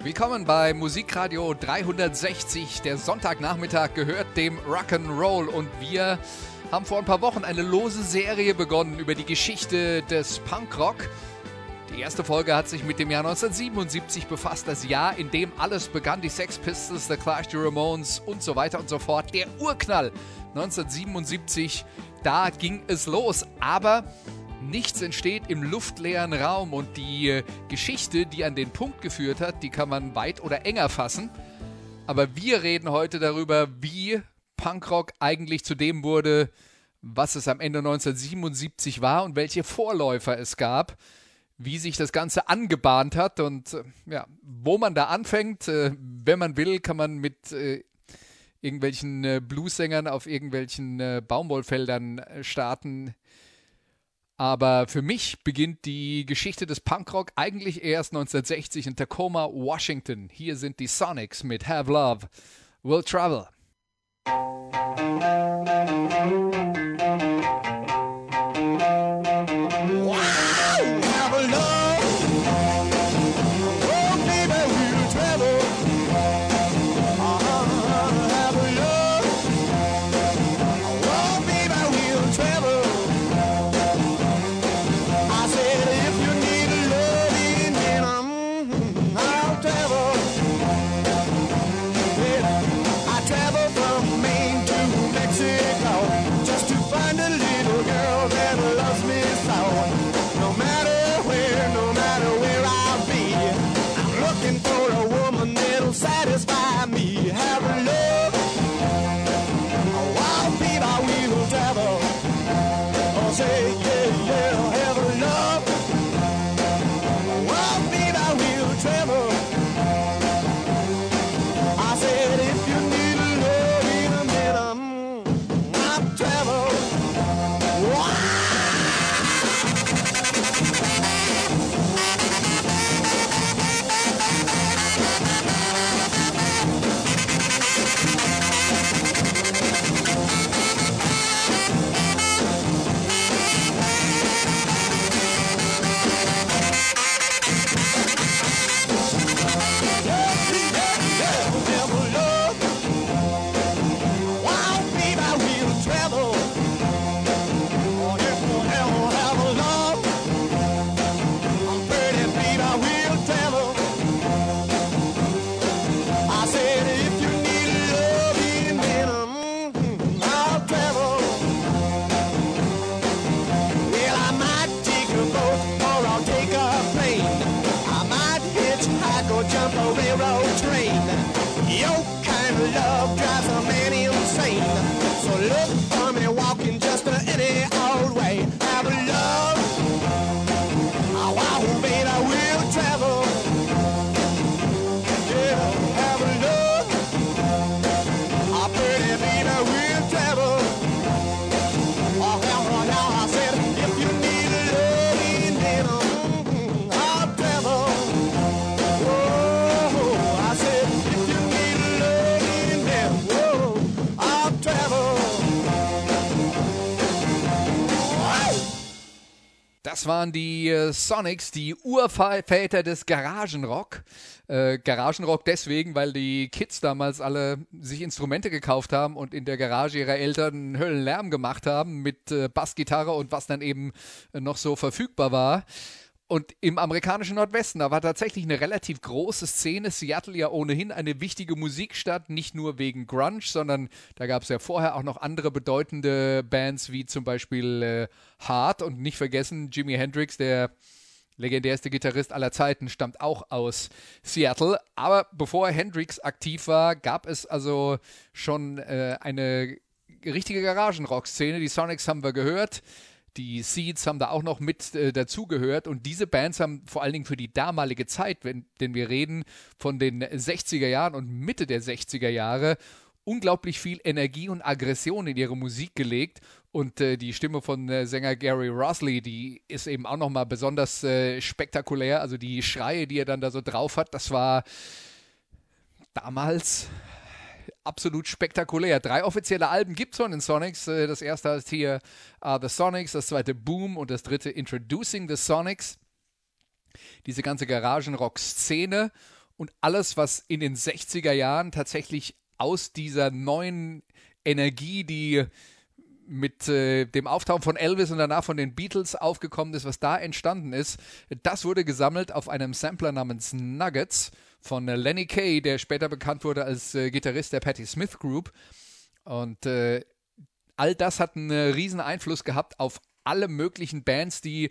Willkommen bei Musikradio 360. Der Sonntagnachmittag gehört dem Rock'n'Roll und wir haben vor ein paar Wochen eine lose Serie begonnen über die Geschichte des Punkrock. Die erste Folge hat sich mit dem Jahr 1977 befasst, das Jahr, in dem alles begann, die Sex Pistols, The Clash, the Ramones und so weiter und so fort. Der Urknall 1977, da ging es los, aber Nichts entsteht im luftleeren Raum und die äh, Geschichte, die an den Punkt geführt hat, die kann man weit oder enger fassen. Aber wir reden heute darüber, wie Punkrock eigentlich zu dem wurde, was es am Ende 1977 war und welche Vorläufer es gab, wie sich das Ganze angebahnt hat und äh, ja, wo man da anfängt. Äh, wenn man will, kann man mit irgendwelchen Bluesängern auf irgendwelchen Baumwollfeldern starten aber für mich beginnt die Geschichte des Punkrock eigentlich erst 1960 in Tacoma, Washington. Hier sind die Sonics mit Have Love, Will Travel. Waren die äh, Sonics, die Urväter des Garagenrock. Äh, Garagenrock deswegen, weil die Kids damals alle sich Instrumente gekauft haben und in der Garage ihrer Eltern Höllenlärm gemacht haben mit äh, Bassgitarre und was dann eben äh, noch so verfügbar war. Und im amerikanischen Nordwesten, da war tatsächlich eine relativ große Szene. Seattle ja ohnehin eine wichtige Musikstadt, nicht nur wegen Grunge, sondern da gab es ja vorher auch noch andere bedeutende Bands, wie zum Beispiel äh, Heart und nicht vergessen Jimi Hendrix, der legendärste Gitarrist aller Zeiten, stammt auch aus Seattle. Aber bevor Hendrix aktiv war, gab es also schon äh, eine richtige Garagenrock-Szene. Die Sonics haben wir gehört die Seeds haben da auch noch mit äh, dazugehört. Und diese Bands haben vor allen Dingen für die damalige Zeit, wenn, denn wir reden von den 60er Jahren und Mitte der 60er Jahre, unglaublich viel Energie und Aggression in ihre Musik gelegt. Und äh, die Stimme von äh, Sänger Gary Rosley, die ist eben auch nochmal besonders äh, spektakulär, also die Schreie, die er dann da so drauf hat, das war damals absolut spektakulär. Drei offizielle Alben gibt es von den Sonics. Äh, das erste heißt hier uh, The Sonics, das zweite Boom und das dritte Introducing the Sonics. Diese ganze Garagenrock-Szene und alles, was in den 60er Jahren tatsächlich aus dieser neuen Energie, die mit äh, dem Auftauchen von Elvis und danach von den Beatles aufgekommen ist, was da entstanden ist, das wurde gesammelt auf einem Sampler namens Nuggets von äh, Lenny Kay, der später bekannt wurde als äh, Gitarrist der Patti Smith Group. Und äh, all das hat einen äh, riesen Einfluss gehabt auf alle möglichen Bands, die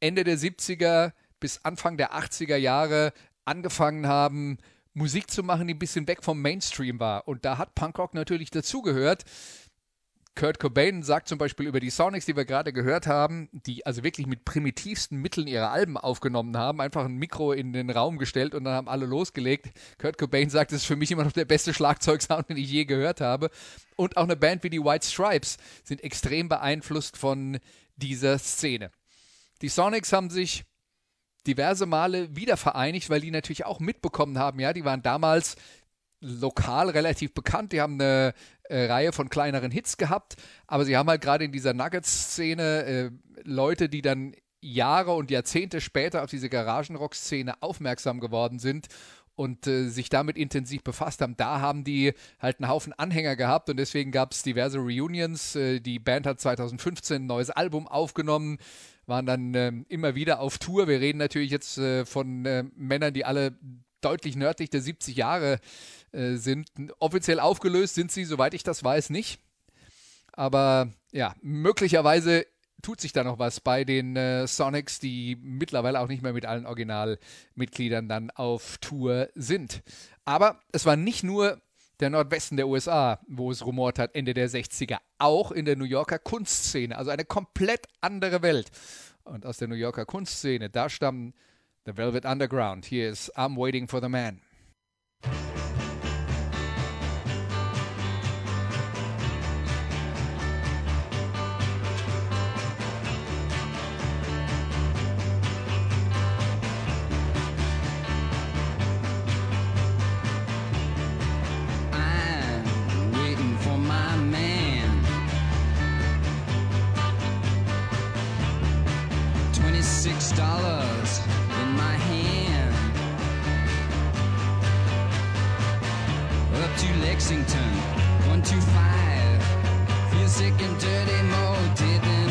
Ende der 70er bis Anfang der 80er Jahre angefangen haben, Musik zu machen, die ein bisschen weg vom Mainstream war. Und da hat Punkrock natürlich dazugehört. Kurt Cobain sagt zum Beispiel über die Sonics, die wir gerade gehört haben, die also wirklich mit primitivsten Mitteln ihre Alben aufgenommen haben, einfach ein Mikro in den Raum gestellt und dann haben alle losgelegt. Kurt Cobain sagt, es ist für mich immer noch der beste Schlagzeugsound, den ich je gehört habe. Und auch eine Band wie die White Stripes sind extrem beeinflusst von dieser Szene. Die Sonics haben sich diverse Male wieder vereinigt, weil die natürlich auch mitbekommen haben, ja, die waren damals lokal relativ bekannt. Die haben eine äh, Reihe von kleineren Hits gehabt, aber sie haben halt gerade in dieser Nuggets-Szene äh, Leute, die dann Jahre und Jahrzehnte später auf diese Garagenrock-Szene aufmerksam geworden sind und äh, sich damit intensiv befasst haben. Da haben die halt einen Haufen Anhänger gehabt und deswegen gab es diverse Reunions. Äh, die Band hat 2015 ein neues Album aufgenommen, waren dann äh, immer wieder auf Tour. Wir reden natürlich jetzt äh, von äh, Männern, die alle deutlich nördlich der 70 Jahre äh, sind. Offiziell aufgelöst sind sie, soweit ich das weiß, nicht. Aber ja, möglicherweise tut sich da noch was bei den äh, Sonics, die mittlerweile auch nicht mehr mit allen Originalmitgliedern dann auf Tour sind. Aber es war nicht nur der Nordwesten der USA, wo es rumort hat, Ende der 60er, auch in der New Yorker Kunstszene, also eine komplett andere Welt. Und aus der New Yorker Kunstszene, da stammen The Velvet Underground. Hier ist I'm Waiting for the Man. six dollars in my hand up to Lexington, 125. Feel sick and dirty, more didn't.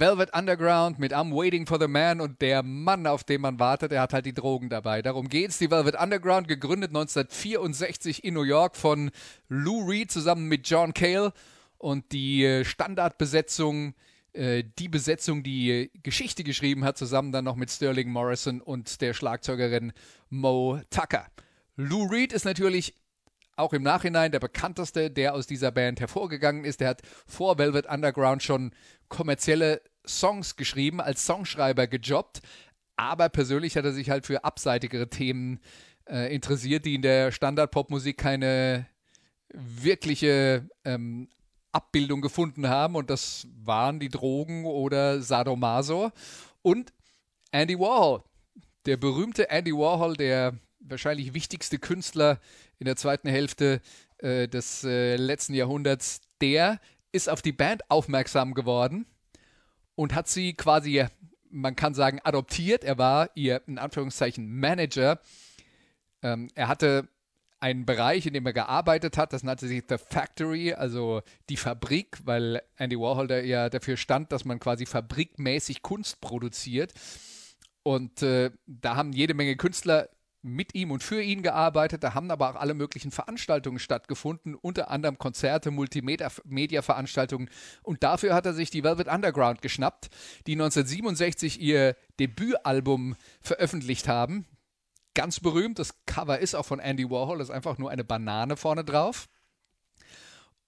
Velvet Underground mit I'm Waiting for the Man und der Mann, auf den man wartet, der hat halt die Drogen dabei. Darum geht's. Die Velvet Underground, gegründet 1964 in New York von Lou Reed zusammen mit John Cale und die äh, Standardbesetzung, äh, die Besetzung, die Geschichte geschrieben hat, zusammen dann noch mit Sterling Morrison und der Schlagzeugerin Mo Tucker. Lou Reed ist natürlich auch im Nachhinein der bekannteste, der aus dieser Band hervorgegangen ist. Der hat vor Velvet Underground schon kommerzielle Songs geschrieben, als Songschreiber gejobbt, aber persönlich hat er sich halt für abseitigere Themen äh, interessiert, die in der Standard-Popmusik keine wirkliche ähm, Abbildung gefunden haben und das waren die Drogen oder Sadomaso und Andy Warhol. Der berühmte Andy Warhol, der wahrscheinlich wichtigste Künstler in der zweiten Hälfte äh, des äh, letzten Jahrhunderts, der ist auf die Band aufmerksam geworden und hat sie quasi, man kann sagen, adoptiert. Er war ihr, in Anführungszeichen, Manager. Ähm, er hatte einen Bereich, in dem er gearbeitet hat, das nannte sich The Factory, also die Fabrik, weil Andy Warhol da ja dafür stand, dass man quasi fabrikmäßig Kunst produziert. Und äh, da haben jede Menge Künstler mit ihm und für ihn gearbeitet. Da haben aber auch alle möglichen Veranstaltungen stattgefunden, unter anderem Konzerte, Multimedia-Veranstaltungen. Und dafür hat er sich die Velvet Underground geschnappt, die 1967 ihr Debütalbum veröffentlicht haben. Ganz berühmt, das Cover ist auch von Andy Warhol, das ist einfach nur eine Banane vorne drauf.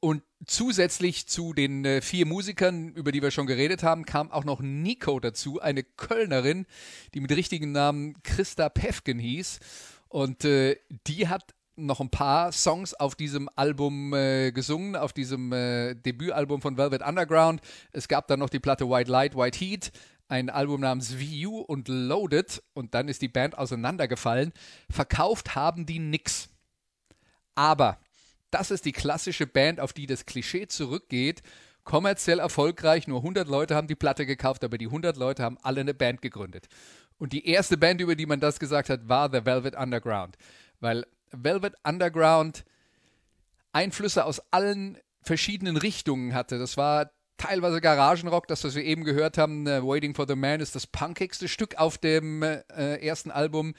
Und zusätzlich zu den äh, vier Musikern, über die wir schon geredet haben, kam auch noch Nico dazu, eine Kölnerin, die mit richtigen Namen Christa Pefken hieß. Und äh, die hat noch ein paar Songs auf diesem Album äh, gesungen, auf diesem äh, Debütalbum von Velvet Underground. Es gab dann noch die Platte White Light, White Heat, ein Album namens VU und Loaded und dann ist die Band auseinandergefallen. Verkauft haben die nix. Aber das ist die klassische Band, auf die das Klischee zurückgeht. Kommerziell erfolgreich, nur 100 Leute haben die Platte gekauft, aber die 100 Leute haben alle eine Band gegründet. Und die erste Band, über die man das gesagt hat, war The Velvet Underground. Weil Velvet Underground Einflüsse aus allen verschiedenen Richtungen hatte. Das war teilweise Garagenrock, das, was wir eben gehört haben, uh, Waiting for the Man, ist das punkigste Stück auf dem äh, ersten Album.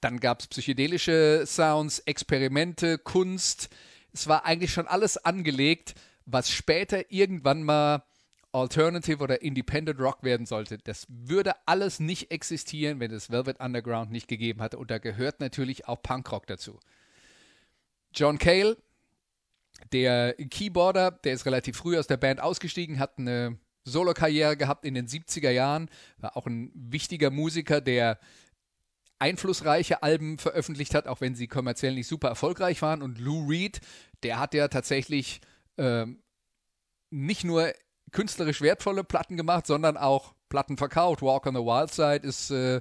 Dann gab es psychedelische Sounds, Experimente, Kunst, es war eigentlich schon alles angelegt, was später irgendwann mal Alternative oder Independent Rock werden sollte. Das würde alles nicht existieren, wenn es Velvet Underground nicht gegeben hatte. Und da gehört natürlich auch Punkrock dazu. John Cale, der Keyboarder, der ist relativ früh aus der Band ausgestiegen, hat eine Solo-Karriere gehabt in den 70er Jahren, war auch ein wichtiger Musiker, der einflussreiche Alben veröffentlicht hat, auch wenn sie kommerziell nicht super erfolgreich waren. Und Lou Reed, der hat ja tatsächlich ähm, nicht nur künstlerisch wertvolle Platten gemacht, sondern auch Platten verkauft. Walk on the Wild Side ist äh,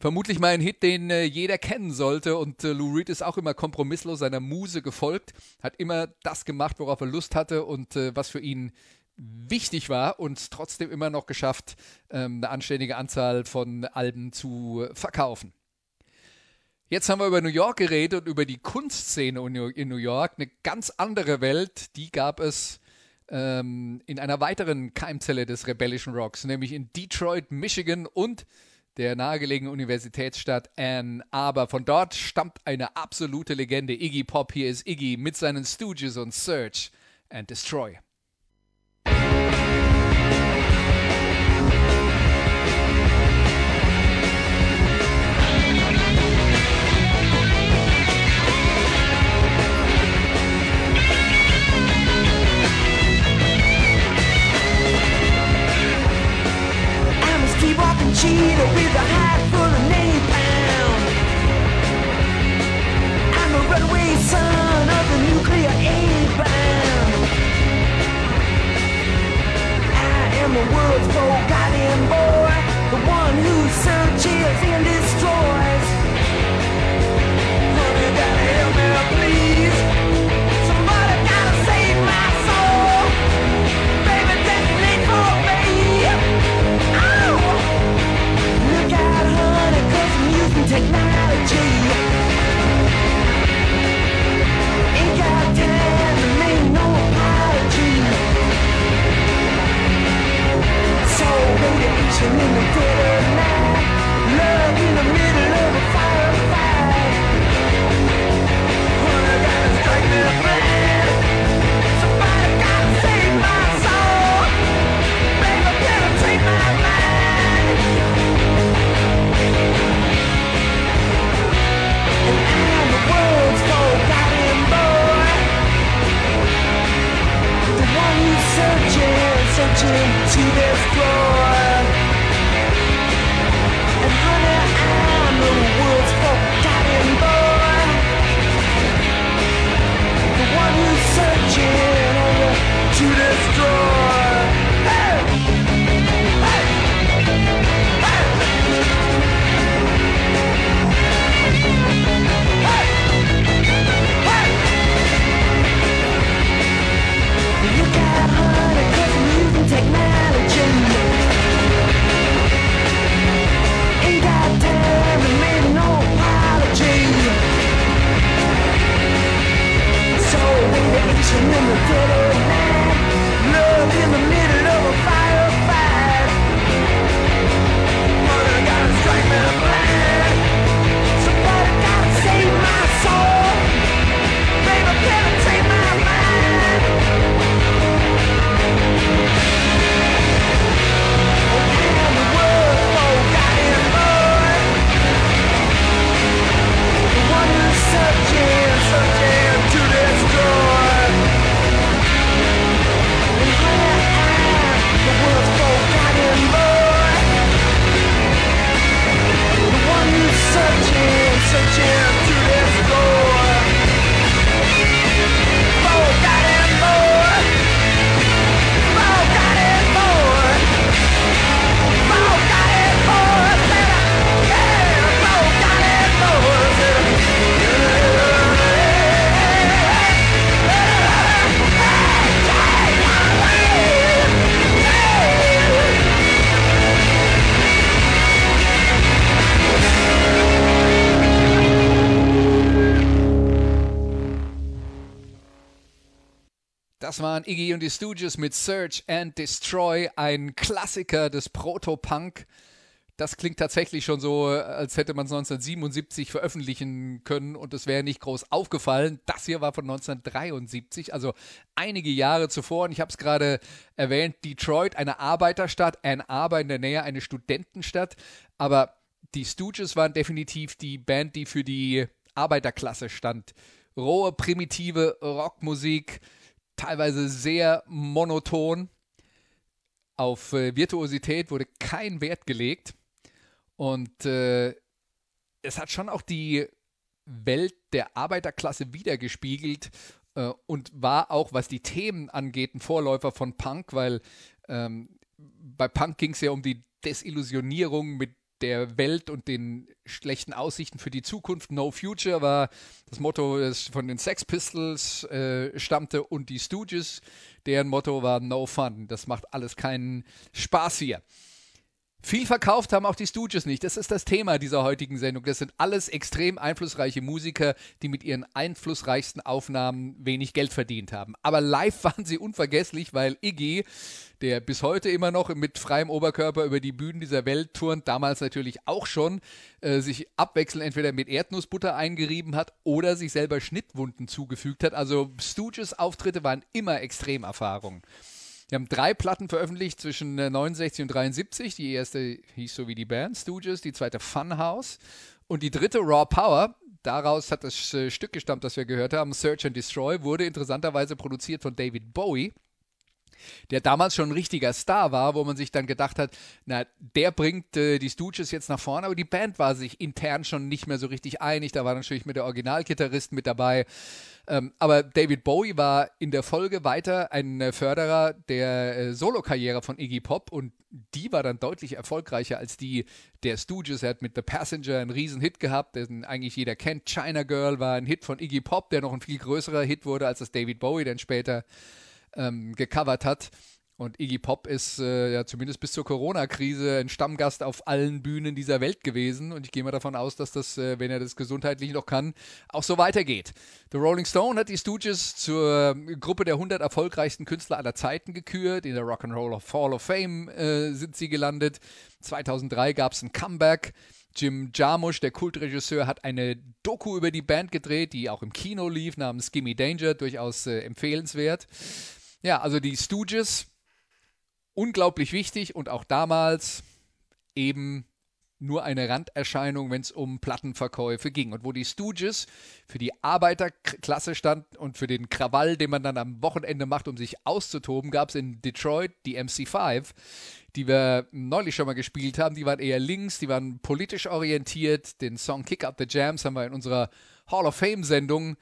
vermutlich mal ein Hit, den äh, jeder kennen sollte. Und äh, Lou Reed ist auch immer kompromisslos seiner Muse gefolgt, hat immer das gemacht, worauf er Lust hatte und äh, was für ihn wichtig war und trotzdem immer noch geschafft, ähm, eine anständige Anzahl von Alben zu verkaufen. Jetzt haben wir über New York geredet und über die Kunstszene in New York. Eine ganz andere Welt, die gab es ähm, in einer weiteren Keimzelle des rebellischen Rocks, nämlich in Detroit, Michigan und der nahegelegenen Universitätsstadt Ann Arbor. Von dort stammt eine absolute Legende, Iggy Pop. Hier ist Iggy mit seinen Stooges und Search and Destroy. Cheetah with a hat full of napalm. I'm a runaway son of the nuclear A-bomb. I am the world's forgotten boy, the one who searches and destroys. In the dead of night, love in the middle waren Iggy und die Stooges mit Search and Destroy, ein Klassiker des Proto-Punk. Das klingt tatsächlich schon so, als hätte man es 1977 veröffentlichen können und es wäre nicht groß aufgefallen. Das hier war von 1973, also einige Jahre zuvor. Und ich habe es gerade erwähnt, Detroit, eine Arbeiterstadt, Ann Arbor in der Nähe, eine Studentenstadt. Aber die Stooges waren definitiv die Band, die für die Arbeiterklasse stand. Rohe, primitive Rockmusik, teilweise sehr monoton. Auf äh, Virtuosität wurde kein Wert gelegt. Und äh, es hat schon auch die Welt der Arbeiterklasse wiedergespiegelt äh, und war auch, was die Themen angeht, ein Vorläufer von Punk, weil ähm, bei Punk ging es ja um die Desillusionierung mit der Welt und den schlechten Aussichten für die Zukunft. No Future war das Motto, das von den Sex Pistols äh, stammte und die Stooges, deren Motto war No Fun. Das macht alles keinen Spaß hier. Viel verkauft haben auch die Stooges nicht. Das ist das Thema dieser heutigen Sendung. Das sind alles extrem einflussreiche Musiker, die mit ihren einflussreichsten Aufnahmen wenig Geld verdient haben. Aber live waren sie unvergesslich, weil Iggy, der bis heute immer noch mit freiem Oberkörper über die Bühnen dieser Welt turnt, damals natürlich auch schon, äh, sich abwechselnd entweder mit Erdnussbutter eingerieben hat oder sich selber Schnittwunden zugefügt hat. Also Stooges Auftritte waren immer Extremerfahrungen. Wir haben drei Platten veröffentlicht zwischen 69 äh, und 73. Die erste hieß so wie die Band Stooges, die zweite Funhouse und die dritte Raw Power. Daraus hat das äh, Stück gestammt, das wir gehört haben. Search and Destroy wurde interessanterweise produziert von David Bowie der damals schon ein richtiger Star war, wo man sich dann gedacht hat, na, der bringt äh, die Stooges jetzt nach vorne, aber die Band war sich intern schon nicht mehr so richtig einig. Da war natürlich mit der Originalgitarrist mit dabei. Ähm, aber David Bowie war in der Folge weiter ein äh, Förderer der äh, Solokarriere von Iggy Pop und die war dann deutlich erfolgreicher als die der Stooges. Er hat mit The Passenger einen riesen Hit gehabt, den eigentlich jeder kennt. China Girl war ein Hit von Iggy Pop, der noch ein viel größerer Hit wurde als das David Bowie dann später ähm, gecovert hat. Und Iggy Pop ist äh, ja zumindest bis zur Corona-Krise ein Stammgast auf allen Bühnen dieser Welt gewesen. Und ich gehe mal davon aus, dass das, äh, wenn er das gesundheitlich noch kann, auch so weitergeht. The Rolling Stone hat die Stooges zur äh, Gruppe der 100 erfolgreichsten Künstler aller Zeiten gekürt. In der Rock'n'Roll Hall of Fame äh, sind sie gelandet. 2003 gab es ein Comeback. Jim Jarmusch, der Kultregisseur, hat eine Doku über die Band gedreht, die auch im Kino lief, namens Gimme Danger, durchaus äh, empfehlenswert. Ja, also die Stooges unglaublich wichtig und auch damals eben nur eine Randerscheinung, wenn es um Plattenverkäufe ging. Und wo die Stooges für die Arbeiterklasse stand und für den Krawall, den man dann am Wochenende macht, um sich auszutoben, gab es in Detroit die MC5, die wir neulich schon mal gespielt haben. Die waren eher links, die waren politisch orientiert. Den Song Kick Up the Jams haben wir in unserer Hall of Fame-Sendung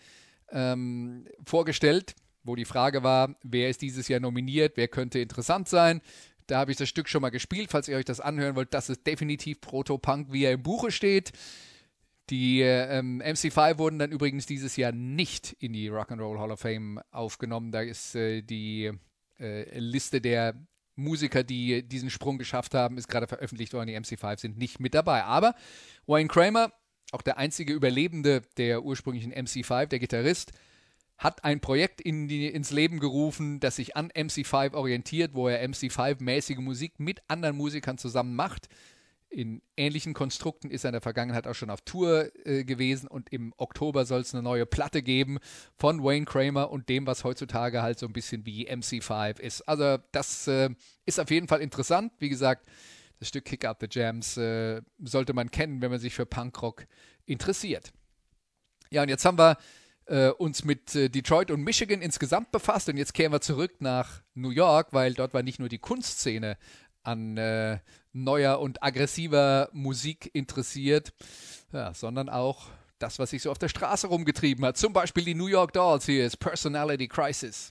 ähm, vorgestellt wo die Frage war, wer ist dieses Jahr nominiert, wer könnte interessant sein. Da habe ich das Stück schon mal gespielt, falls ihr euch das anhören wollt. Das ist definitiv Proto-Punk, wie er im Buche steht. Die ähm, MC5 wurden dann übrigens dieses Jahr nicht in die Rock'n'Roll Hall of Fame aufgenommen. Da ist äh, die äh, Liste der Musiker, die diesen Sprung geschafft haben, ist gerade veröffentlicht worden. Die MC5 sind nicht mit dabei. Aber Wayne Kramer, auch der einzige Überlebende der ursprünglichen MC5, der Gitarrist, hat ein Projekt in die, ins Leben gerufen, das sich an MC5 orientiert, wo er MC5-mäßige Musik mit anderen Musikern zusammen macht. In ähnlichen Konstrukten ist er in der Vergangenheit auch schon auf Tour äh, gewesen und im Oktober soll es eine neue Platte geben von Wayne Kramer und dem, was heutzutage halt so ein bisschen wie MC5 ist. Also das äh, ist auf jeden Fall interessant. Wie gesagt, das Stück Kick Out the Jams äh, sollte man kennen, wenn man sich für Punkrock interessiert. Ja, und jetzt haben wir äh, uns mit äh, Detroit und Michigan insgesamt befasst und jetzt kehren wir zurück nach New York, weil dort war nicht nur die Kunstszene an äh, neuer und aggressiver Musik interessiert, ja, sondern auch das, was sich so auf der Straße rumgetrieben hat. Zum Beispiel die New York Dolls. Hier ist Personality Crisis.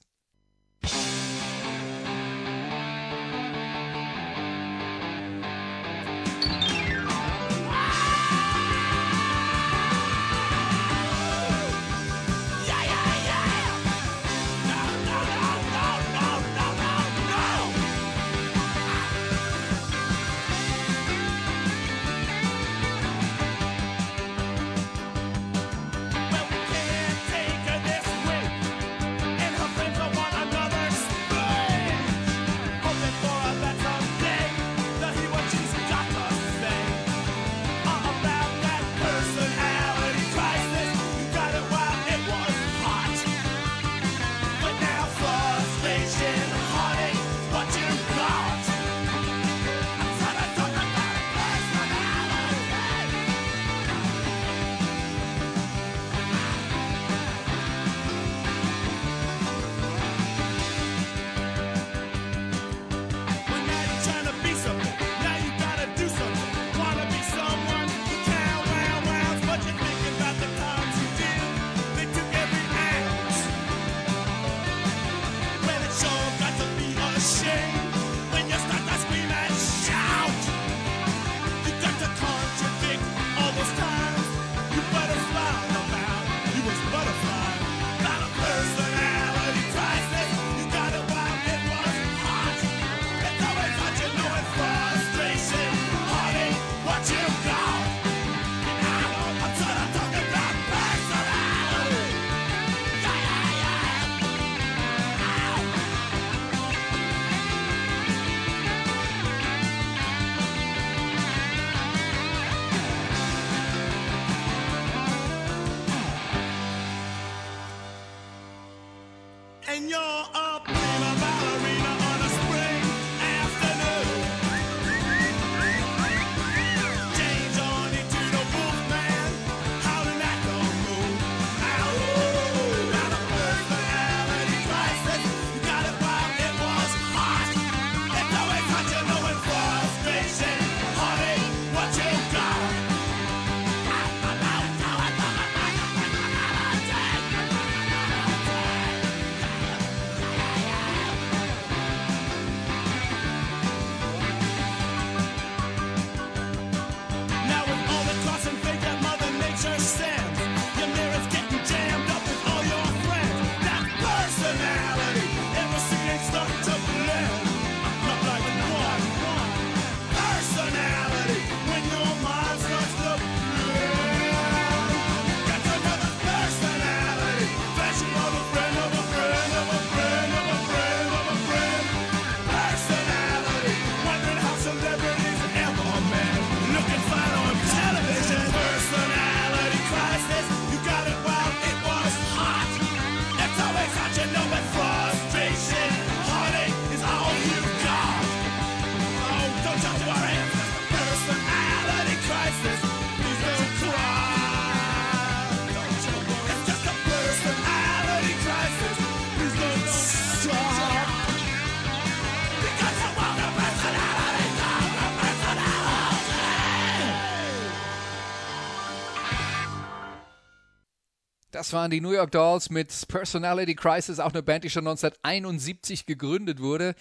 Das waren die New York Dolls mit Personality Crisis, auch eine Band, die schon 1971 gegründet wurde.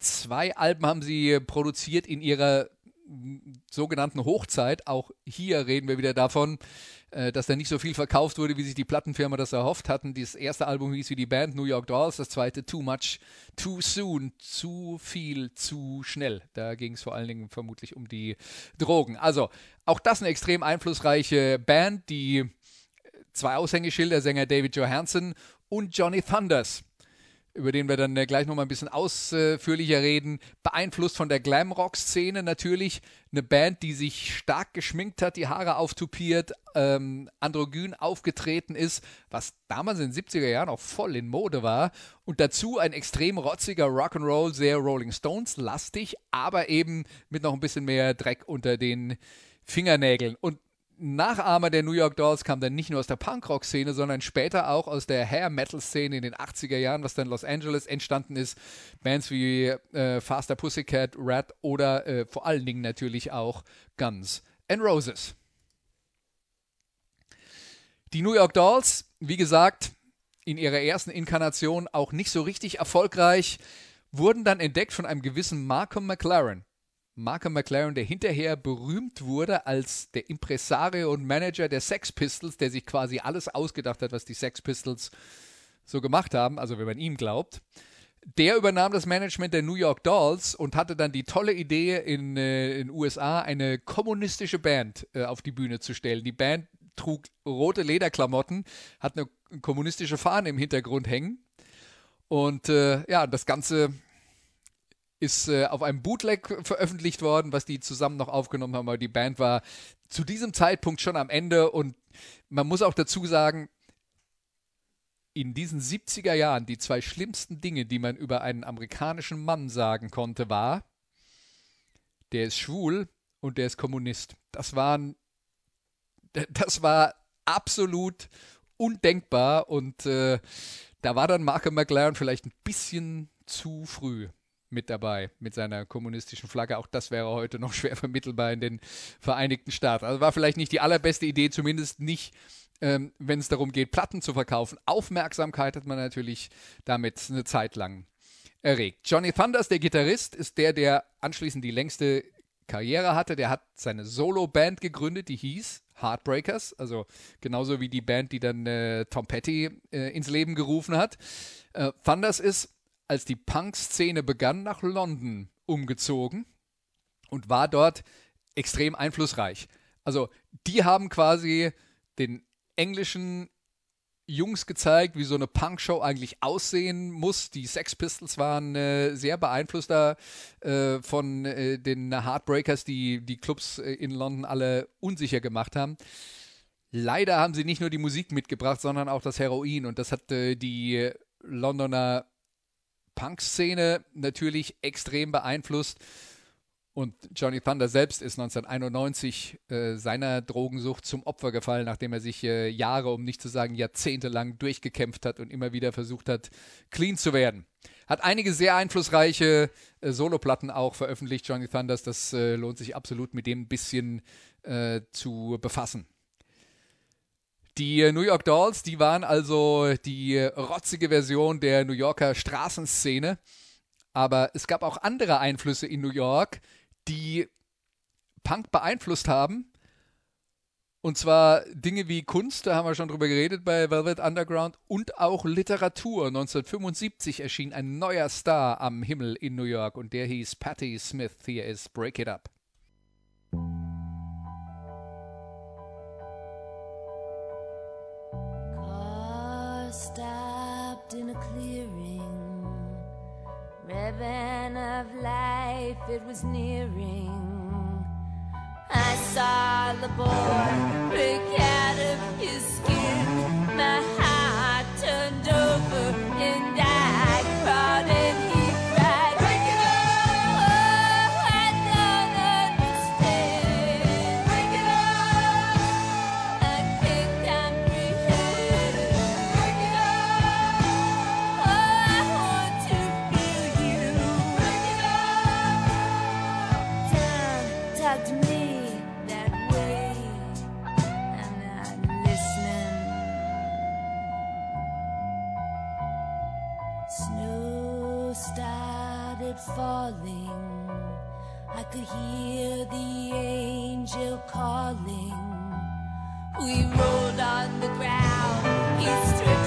Zwei Alben haben sie produziert in ihrer sogenannten Hochzeit. Auch hier reden wir wieder davon, äh, dass da nicht so viel verkauft wurde, wie sich die Plattenfirma das erhofft hatten. Das erste Album hieß wie die Band New York Dolls, das zweite Too Much, Too Soon, zu viel, zu schnell. Da ging es vor allen Dingen vermutlich um die Drogen. Also auch das eine extrem einflussreiche Band, die zwei Aushängeschilder, Sänger David Johansen und Johnny Thunders, über den wir dann äh, gleich nochmal ein bisschen ausführlicher reden. Beeinflusst von der Glamrock-Szene natürlich. Eine Band, die sich stark geschminkt hat, die Haare auftupiert, ähm, androgyn aufgetreten ist, was damals in den 70er Jahren auch voll in Mode war. Und dazu ein extrem rotziger Rock'n'Roll, sehr Rolling Stones-lastig, aber eben mit noch ein bisschen mehr Dreck unter den Fingernägeln. Und Nachahmer der New York Dolls kam dann nicht nur aus der Punkrock-Szene, sondern später auch aus der Hair-Metal-Szene in den 80er Jahren, was dann Los Angeles entstanden ist. Bands wie äh, Faster Pussycat, Rat oder äh, vor allen Dingen natürlich auch Guns N' Roses. Die New York Dolls, wie gesagt, in ihrer ersten Inkarnation auch nicht so richtig erfolgreich, wurden dann entdeckt von einem gewissen Malcolm McLaren. Marker McLaren, der hinterher berühmt wurde als der Impresario und Manager der Sex Pistols, der sich quasi alles ausgedacht hat, was die Sex Pistols so gemacht haben, also wenn man ihm glaubt. Der übernahm das Management der New York Dolls und hatte dann die tolle Idee, in den äh, USA eine kommunistische Band äh, auf die Bühne zu stellen. Die Band trug rote Lederklamotten, hat eine kommunistische Fahne im Hintergrund hängen. Und äh, ja, das Ganze ist äh, auf einem Bootleg veröffentlicht worden, was die zusammen noch aufgenommen haben. Aber die Band war zu diesem Zeitpunkt schon am Ende und man muss auch dazu sagen, in diesen 70er Jahren die zwei schlimmsten Dinge, die man über einen amerikanischen Mann sagen konnte, war, der ist schwul und der ist Kommunist. Das waren, das war absolut undenkbar und äh, da war dann Malcolm McLaren vielleicht ein bisschen zu früh mit dabei mit seiner kommunistischen Flagge. Auch das wäre heute noch schwer vermittelbar in den Vereinigten Staaten. Also war vielleicht nicht die allerbeste Idee, zumindest nicht, ähm, wenn es darum geht, Platten zu verkaufen. Aufmerksamkeit hat man natürlich damit eine Zeit lang erregt. Johnny Thunders, der Gitarrist, ist der, der anschließend die längste Karriere hatte. Der hat seine Solo-Band gegründet, die hieß Heartbreakers, also genauso wie die Band, die dann äh, Tom Petty äh, ins Leben gerufen hat. Äh, Thunders ist als die Punk-Szene begann, nach London umgezogen und war dort extrem einflussreich. Also die haben quasi den englischen Jungs gezeigt, wie so eine Punk-Show eigentlich aussehen muss. Die Sex Pistols waren äh, sehr beeinflusst äh, von äh, den Heartbreakers, die die Clubs äh, in London alle unsicher gemacht haben. Leider haben sie nicht nur die Musik mitgebracht, sondern auch das Heroin und das hat äh, die Londoner Punk-Szene natürlich extrem beeinflusst. Und Johnny Thunder selbst ist 1991 äh, seiner Drogensucht zum Opfer gefallen, nachdem er sich äh, Jahre, um nicht zu sagen jahrzehntelang durchgekämpft hat und immer wieder versucht hat, clean zu werden. Hat einige sehr einflussreiche äh, Soloplatten auch veröffentlicht, Johnny Thunders. Das äh, lohnt sich absolut, mit dem ein bisschen äh, zu befassen. Die äh, New York Dolls, die waren also die rotzige Version der New Yorker Straßenszene. Aber es gab auch andere Einflüsse in New York, die Punk beeinflusst haben. Und zwar Dinge wie Kunst, da haben wir schon drüber geredet bei Velvet Underground, und auch Literatur. 1975 erschien ein neuer Star am Himmel in New York und der hieß Patti Smith. Hier ist Break It Up. In a clearing. Ribbon of life, it was nearing. I saw the boy break out of his skin. My heart turned over could hear the angel calling. We rolled on the ground. He stretched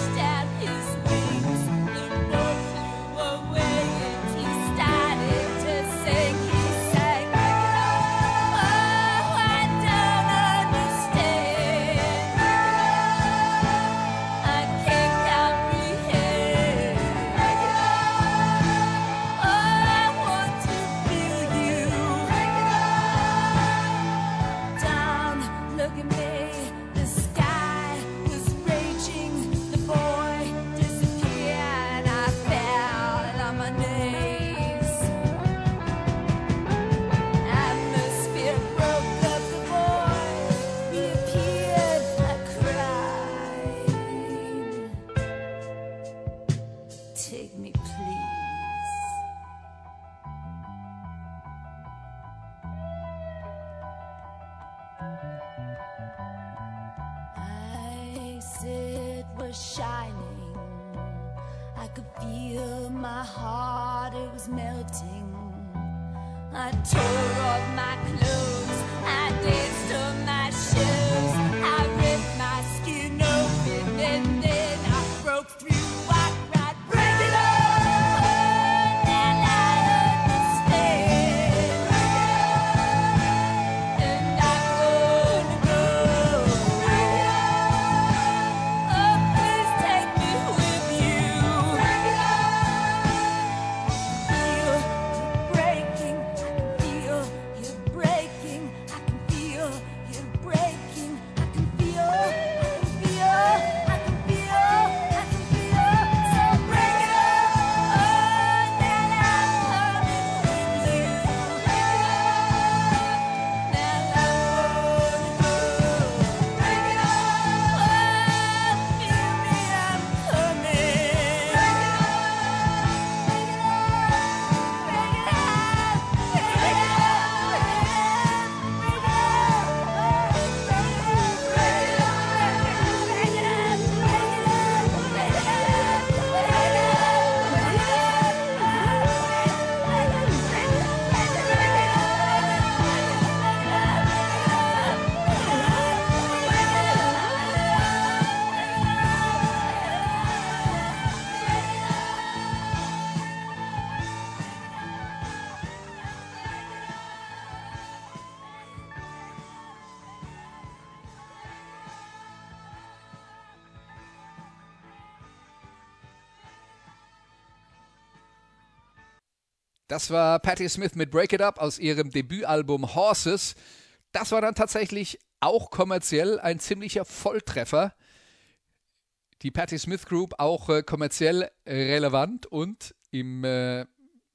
Das war Patti Smith mit Break It Up aus ihrem Debütalbum Horses. Das war dann tatsächlich auch kommerziell ein ziemlicher Volltreffer. Die Patti Smith Group auch äh, kommerziell relevant und im äh,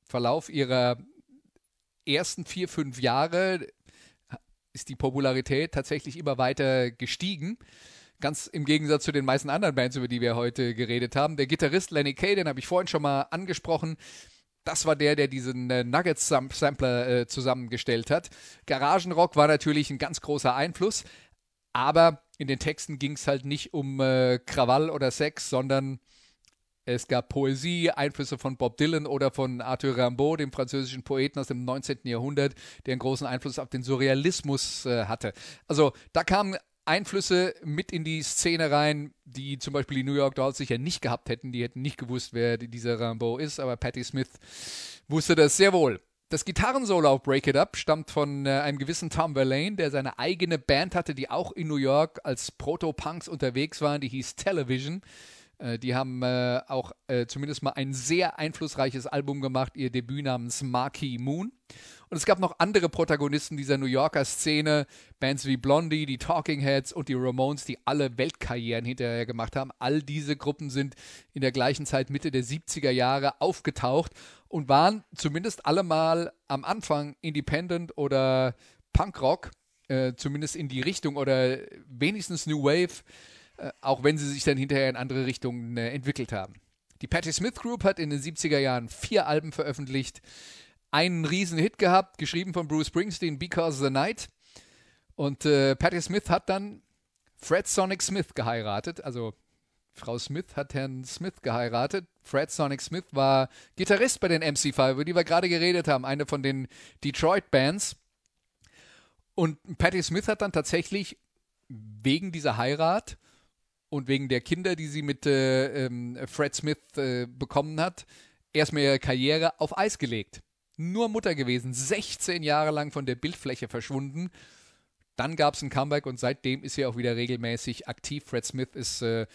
Verlauf ihrer ersten vier, fünf Jahre ist die Popularität tatsächlich immer weiter gestiegen. Ganz im Gegensatz zu den meisten anderen Bands, über die wir heute geredet haben. Der Gitarrist Lenny Kay, den habe ich vorhin schon mal angesprochen. Das war der, der diesen äh, Nuggets-Sampler äh, zusammengestellt hat. Garagenrock war natürlich ein ganz großer Einfluss, aber in den Texten ging es halt nicht um äh, Krawall oder Sex, sondern es gab Poesie, Einflüsse von Bob Dylan oder von Arthur Rimbaud, dem französischen Poeten aus dem 19. Jahrhundert, der einen großen Einfluss auf den Surrealismus äh, hatte. Also da kamen Einflüsse mit in die Szene rein, die zum Beispiel die New York Dolls sicher nicht gehabt hätten. Die hätten nicht gewusst, wer dieser Rimbaud ist, aber Patti Smith wusste das sehr wohl. Das Gitarrensolo auf Break It Up stammt von äh, einem gewissen Tom Verlaine, der seine eigene Band hatte, die auch in New York als Proto-Punks unterwegs waren, die hieß Television. Äh, die haben äh, auch äh, zumindest mal ein sehr einflussreiches Album gemacht, ihr Debüt namens Marquee Moon. Und es gab noch andere Protagonisten dieser New Yorker Szene, Bands wie Blondie, die Talking Heads und die Ramones, die alle Weltkarrieren hinterher gemacht haben. All diese Gruppen sind in der gleichen Zeit Mitte der 70er Jahre aufgetaucht und waren zumindest alle mal am Anfang Independent oder Punkrock, äh, zumindest in die Richtung oder wenigstens New Wave äh, auch wenn sie sich dann hinterher in andere Richtungen äh, entwickelt haben. Die Patti Smith Group hat in den 70er Jahren vier Alben veröffentlicht, einen riesen Hit gehabt, geschrieben von Bruce Springsteen, Because the Night. Und äh, Patti Smith hat dann Fred Sonic Smith geheiratet, also Frau Smith hat Herrn Smith geheiratet. Fred Sonic Smith war Gitarrist bei den MC5, über die wir gerade geredet haben, eine von den Detroit Bands. Und Patti Smith hat dann tatsächlich wegen dieser Heirat und wegen der Kinder, die sie mit äh, ähm, Fred Smith äh, bekommen hat, erstmal ihre Karriere auf Eis gelegt. Nur Mutter gewesen, 16 Jahre lang von der Bildfläche verschwunden. Dann gab es ein Comeback und seitdem ist sie auch wieder regelmäßig aktiv. Fred Smith ist äh,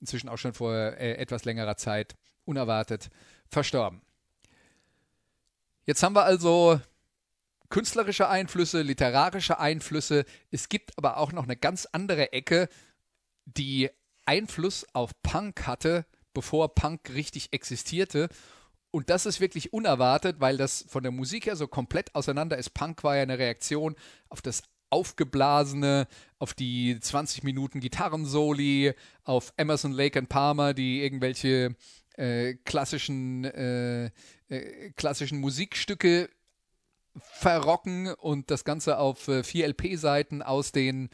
inzwischen auch schon vor äh, etwas längerer Zeit unerwartet verstorben. Jetzt haben wir also künstlerische Einflüsse, literarische Einflüsse. Es gibt aber auch noch eine ganz andere Ecke, die Einfluss auf Punk hatte, bevor Punk richtig existierte. Und das ist wirklich unerwartet, weil das von der Musik her so komplett auseinander ist. Punk war ja eine Reaktion auf das aufgeblasene, auf die 20 Minuten Gitarrensoli, auf Emerson, Lake and Palmer, die irgendwelche äh, klassischen, äh, äh, klassischen Musikstücke verrocken und das Ganze auf äh, vier LP-Seiten aus den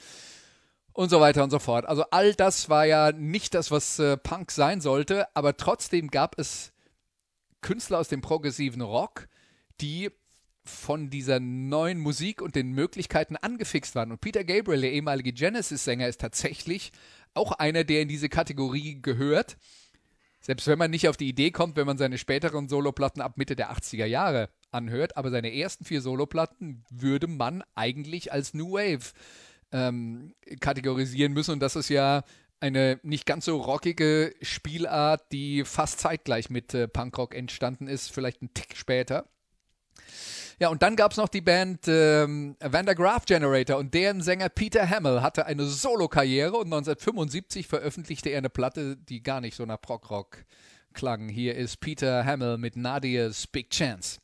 und so weiter und so fort. Also all das war ja nicht das, was äh, Punk sein sollte, aber trotzdem gab es Künstler aus dem progressiven Rock, die von dieser neuen Musik und den Möglichkeiten angefixt waren. Und Peter Gabriel, der ehemalige Genesis-Sänger, ist tatsächlich auch einer, der in diese Kategorie gehört. Selbst wenn man nicht auf die Idee kommt, wenn man seine späteren Soloplatten ab Mitte der 80er Jahre anhört, aber seine ersten vier Soloplatten würde man eigentlich als New Wave ähm, kategorisieren müssen. Und das ist ja eine nicht ganz so rockige Spielart, die fast zeitgleich mit äh, Punkrock entstanden ist, vielleicht einen Tick später. Ja, und dann gab es noch die Band ähm, Van der Graaf Generator und deren Sänger Peter Hamill hatte eine Solokarriere und 1975 veröffentlichte er eine Platte, die gar nicht so nach Prog-Rock klang. Hier ist Peter Hamill mit Nadia's Big Chance.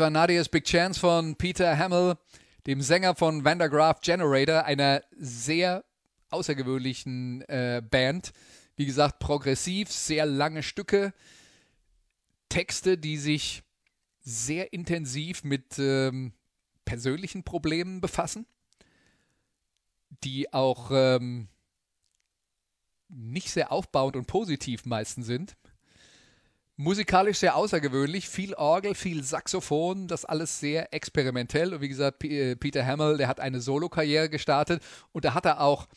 War Nadia's Big Chance von Peter Hamill, dem Sänger von Vandergraaf Generator, einer sehr außergewöhnlichen äh, Band. Wie gesagt, progressiv, sehr lange Stücke, Texte, die sich sehr intensiv mit ähm, persönlichen Problemen befassen, die auch ähm, nicht sehr aufbauend und positiv meistens sind. Musikalisch sehr außergewöhnlich, viel Orgel, viel Saxophon, das alles sehr experimentell. Und wie gesagt, P äh, Peter Hamill, der hat eine Solokarriere gestartet und da hat er auch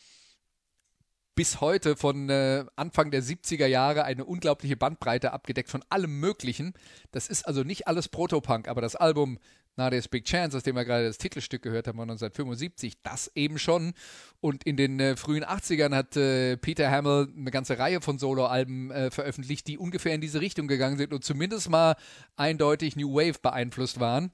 bis heute von äh, Anfang der 70er Jahre eine unglaubliche Bandbreite abgedeckt von allem Möglichen. Das ist also nicht alles Protopunk, aber das Album Nadia's Big Chance, aus dem wir gerade das Titelstück gehört haben, von 1975, das eben schon. Und in den äh, frühen 80ern hat äh, Peter Hamill eine ganze Reihe von Soloalben äh, veröffentlicht, die ungefähr in diese Richtung gegangen sind und zumindest mal eindeutig New Wave beeinflusst waren.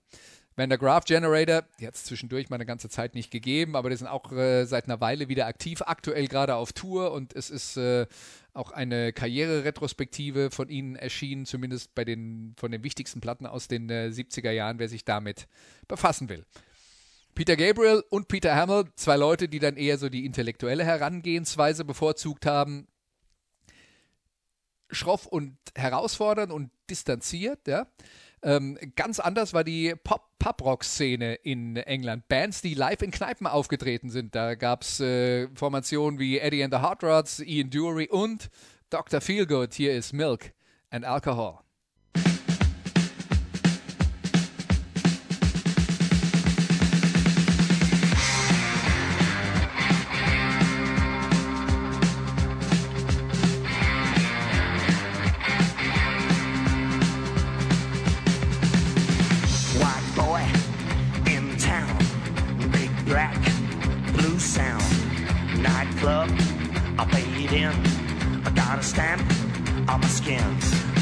Van der Graph Generator, die hat es zwischendurch mal eine ganze Zeit nicht gegeben, aber die sind auch äh, seit einer Weile wieder aktiv, aktuell gerade auf Tour und es ist äh, auch eine Karriereretrospektive von ihnen erschienen, zumindest bei den von den wichtigsten Platten aus den äh, 70er Jahren, wer sich damit befassen will. Peter Gabriel und Peter Hamill, zwei Leute, die dann eher so die intellektuelle Herangehensweise bevorzugt haben. Schroff und herausfordernd und distanziert, ja. Ähm, ganz anders war die Pop-Pop-Rock-Szene in England. Bands, die live in Kneipen aufgetreten sind. Da gab es äh, Formationen wie Eddie and the Hot Rods, Ian Dury und Dr. Feelgood. Hier ist Milk and Alcohol. Stamp on my skin.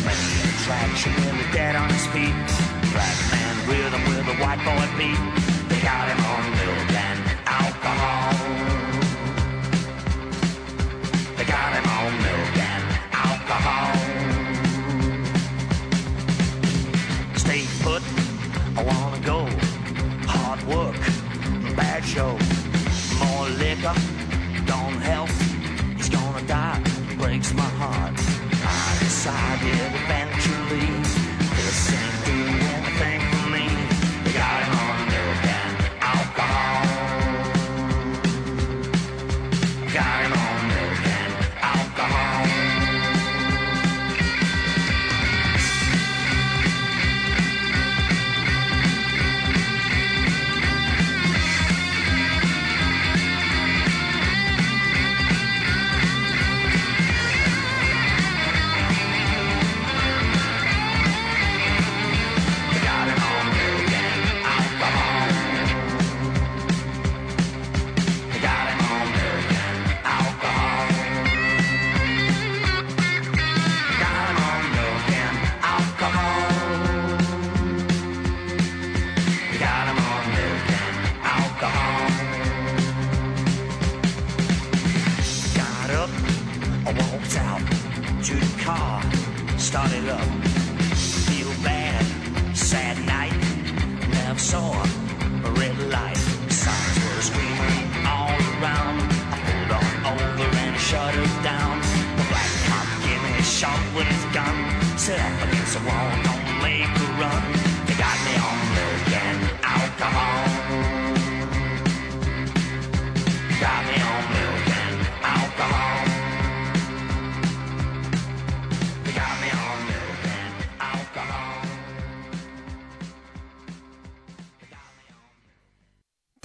Main attraction, really dead on his feet. Black man rhythm with a white boy beat. They got him on milk and alcohol. They got him on milk and alcohol. Stay put, I wanna go. Hard work, bad show. More liquor, I decided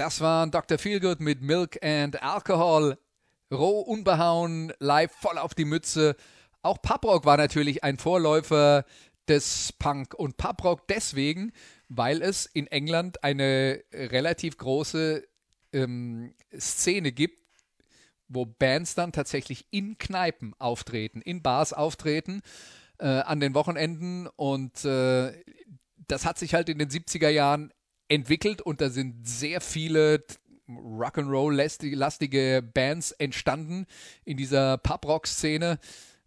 Das war Dr. Feelgood mit Milk and Alcohol. Roh, unbehauen, live, voll auf die Mütze. Auch Puprock war natürlich ein Vorläufer des Punk und Puprock deswegen, weil es in England eine relativ große ähm, Szene gibt, wo Bands dann tatsächlich in Kneipen auftreten, in Bars auftreten äh, an den Wochenenden und äh, das hat sich halt in den 70er Jahren entwickelt und da sind sehr viele Rock'n'Roll-lastige Bands entstanden in dieser Pub-Rock-Szene.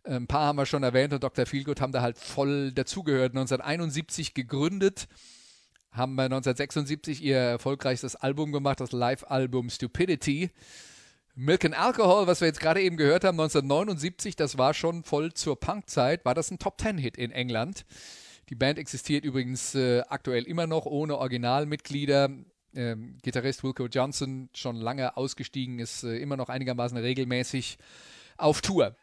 Ein paar haben wir schon erwähnt und Dr. Feelgood haben da halt voll dazugehört. 1971 gegründet haben 1976 ihr erfolgreichstes Album gemacht, das Live-Album Stupidity. Milk and Alcohol, was wir jetzt gerade eben gehört haben, 1979, das war schon voll zur Punkzeit, war das ein Top-Ten-Hit in England. Die Band existiert übrigens äh, aktuell immer noch ohne Originalmitglieder. Ähm, Gitarrist Wilco Johnson, schon lange ausgestiegen, ist äh, immer noch einigermaßen regelmäßig auf Tour.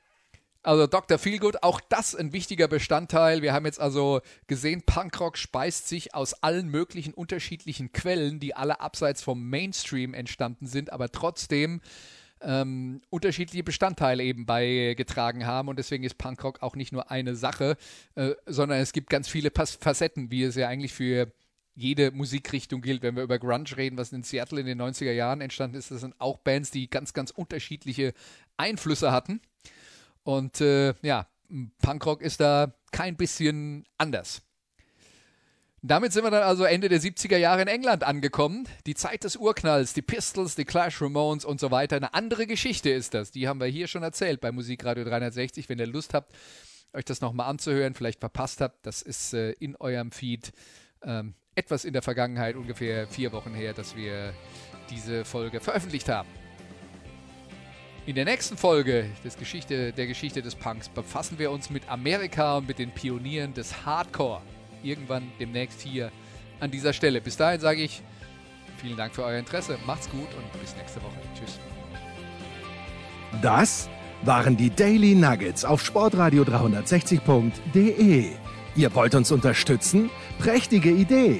Also Dr. Feelgood, auch das ein wichtiger Bestandteil. Wir haben jetzt also gesehen, Punkrock speist sich aus allen möglichen unterschiedlichen Quellen, die alle abseits vom Mainstream entstanden sind, aber trotzdem ähm, unterschiedliche Bestandteile eben beigetragen haben. Und deswegen ist Punkrock auch nicht nur eine Sache, äh, sondern es gibt ganz viele Pas Facetten, wie es ja eigentlich für jede Musikrichtung gilt. Wenn wir über Grunge reden, was in Seattle in den 90er Jahren entstanden ist, das sind auch Bands, die ganz, ganz unterschiedliche Einflüsse hatten. Und äh, ja, Punkrock ist da kein bisschen anders. Damit sind wir dann also Ende der 70er Jahre in England angekommen. Die Zeit des Urknalls, die Pistols, die Clash Ramones und so weiter. Eine andere Geschichte ist das. Die haben wir hier schon erzählt bei Musikradio 360. Wenn ihr Lust habt, euch das nochmal anzuhören, vielleicht verpasst habt, das ist äh, in eurem Feed ähm, etwas in der Vergangenheit, ungefähr vier Wochen her, dass wir diese Folge veröffentlicht haben. In der nächsten Folge des Geschichte, der Geschichte des Punks befassen wir uns mit Amerika und mit den Pionieren des Hardcore. Irgendwann demnächst hier an dieser Stelle. Bis dahin sage ich vielen Dank für euer Interesse. Macht's gut und bis nächste Woche. Tschüss. Das waren die Daily Nuggets auf sportradio 360.de. Ihr wollt uns unterstützen? Prächtige Idee!